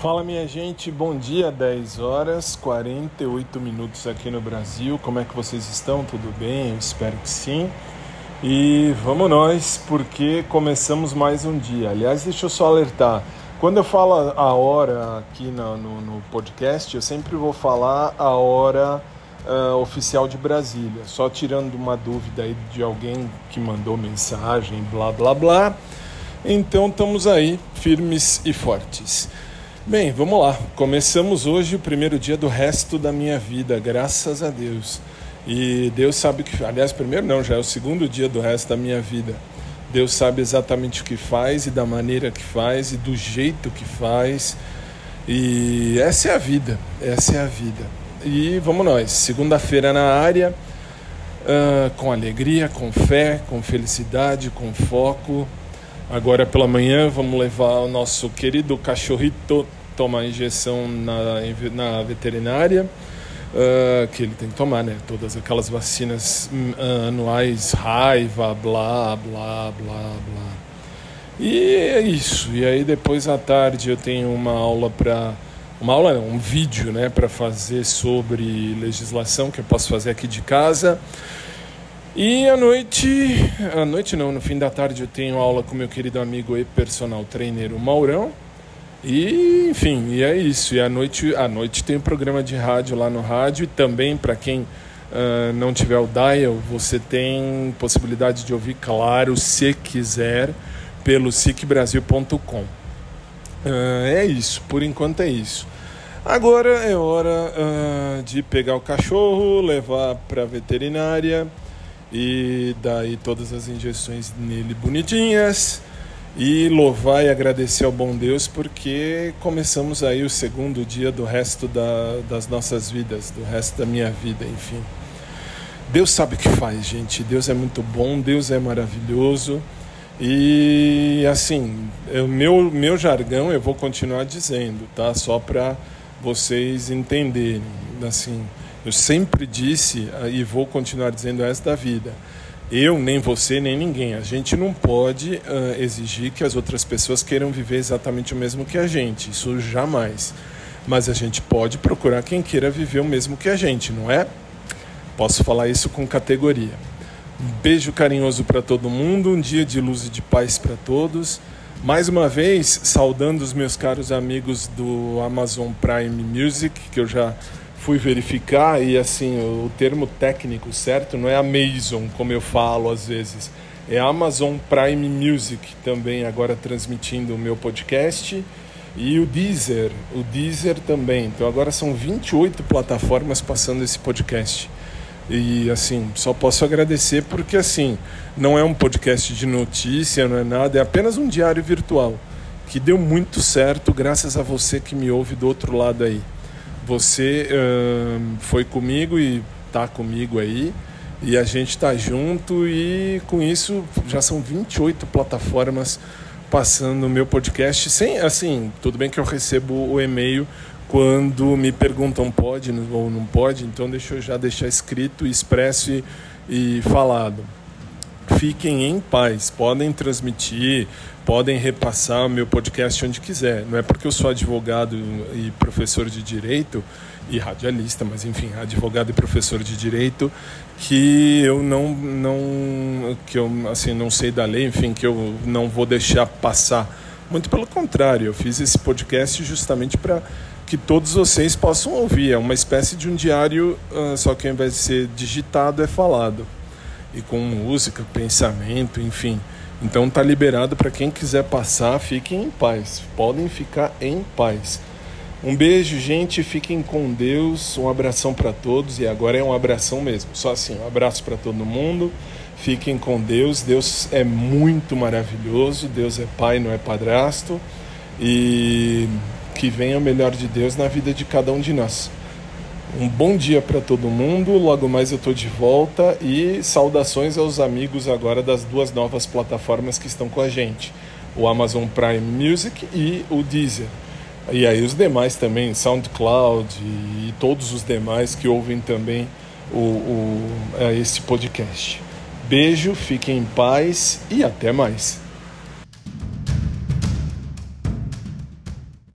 Fala minha gente, bom dia, 10 horas 48 minutos aqui no Brasil. Como é que vocês estão? Tudo bem? Eu espero que sim. E vamos nós, porque começamos mais um dia. Aliás, deixa eu só alertar. Quando eu falo a hora aqui no, no, no podcast, eu sempre vou falar a hora uh, oficial de Brasília. Só tirando uma dúvida aí de alguém que mandou mensagem, blá blá blá. Então estamos aí, firmes e fortes. Bem, vamos lá. Começamos hoje o primeiro dia do resto da minha vida, graças a Deus. E Deus sabe que, aliás, primeiro não, já é o segundo dia do resto da minha vida. Deus sabe exatamente o que faz e da maneira que faz e do jeito que faz. E essa é a vida, essa é a vida. E vamos nós, segunda-feira na área, uh, com alegria, com fé, com felicidade, com foco. Agora pela manhã vamos levar o nosso querido cachorrito tomar injeção na, na veterinária, uh, que ele tem que tomar, né? Todas aquelas vacinas uh, anuais, raiva, blá, blá, blá, blá. E é isso. E aí depois à tarde eu tenho uma aula para uma aula, não, um vídeo, né, para fazer sobre legislação que eu posso fazer aqui de casa. E à noite, à noite não, no fim da tarde eu tenho aula com meu querido amigo e personal trainer Maurão. E, enfim, e é isso. E à noite, à noite tem um programa de rádio lá no rádio e também para quem uh, não tiver o dial, você tem possibilidade de ouvir, claro, se quiser, pelo sicbrasil.com. Uh, é isso, por enquanto é isso. Agora é hora uh, de pegar o cachorro, levar para a veterinária e daí todas as injeções nele bonitinhas e louvar e agradecer ao bom Deus porque começamos aí o segundo dia do resto da, das nossas vidas, do resto da minha vida, enfim. Deus sabe o que faz, gente. Deus é muito bom, Deus é maravilhoso. E assim, o meu, meu jargão eu vou continuar dizendo, tá? Só para vocês entenderem. Assim, eu sempre disse e vou continuar dizendo esta vida eu, nem você, nem ninguém. A gente não pode uh, exigir que as outras pessoas queiram viver exatamente o mesmo que a gente. Isso jamais. Mas a gente pode procurar quem queira viver o mesmo que a gente, não é? Posso falar isso com categoria. Um beijo carinhoso para todo mundo, um dia de luz e de paz para todos. Mais uma vez, saudando os meus caros amigos do Amazon Prime Music, que eu já fui verificar e assim o termo técnico certo não é Amazon como eu falo às vezes. É Amazon Prime Music também agora transmitindo o meu podcast e o Deezer o Deezer também. Então agora são 28 plataformas passando esse podcast. E assim só posso agradecer porque assim não é um podcast de notícia não é nada é apenas um diário virtual que deu muito certo graças a você que me ouve do outro lado aí você uh, foi comigo e tá comigo aí. E a gente está junto e com isso já são 28 plataformas passando o meu podcast. Sem, assim, tudo bem que eu recebo o e-mail quando me perguntam pode ou não pode, então deixa eu já deixar escrito, expresso e, e falado. Fiquem em paz, podem transmitir, podem repassar meu podcast onde quiser. Não é porque eu sou advogado e professor de direito e radialista, mas enfim, advogado e professor de direito, que eu não não que eu assim não sei da lei, enfim, que eu não vou deixar passar. Muito pelo contrário, eu fiz esse podcast justamente para que todos vocês possam ouvir. É uma espécie de um diário, uh, só que ao invés de ser digitado é falado e com música, pensamento, enfim. Então tá liberado para quem quiser passar, fiquem em paz. Podem ficar em paz. Um beijo, gente. Fiquem com Deus. Um abração para todos. E agora é um abração mesmo. Só assim, um abraço para todo mundo. Fiquem com Deus. Deus é muito maravilhoso. Deus é pai, não é padrasto. E que venha o melhor de Deus na vida de cada um de nós. Um bom dia para todo mundo. Logo mais eu estou de volta e saudações aos amigos agora das duas novas plataformas que estão com a gente, o Amazon Prime Music e o Deezer. E aí os demais também, SoundCloud e todos os demais que ouvem também o, o, é, esse podcast. Beijo, fiquem em paz e até mais.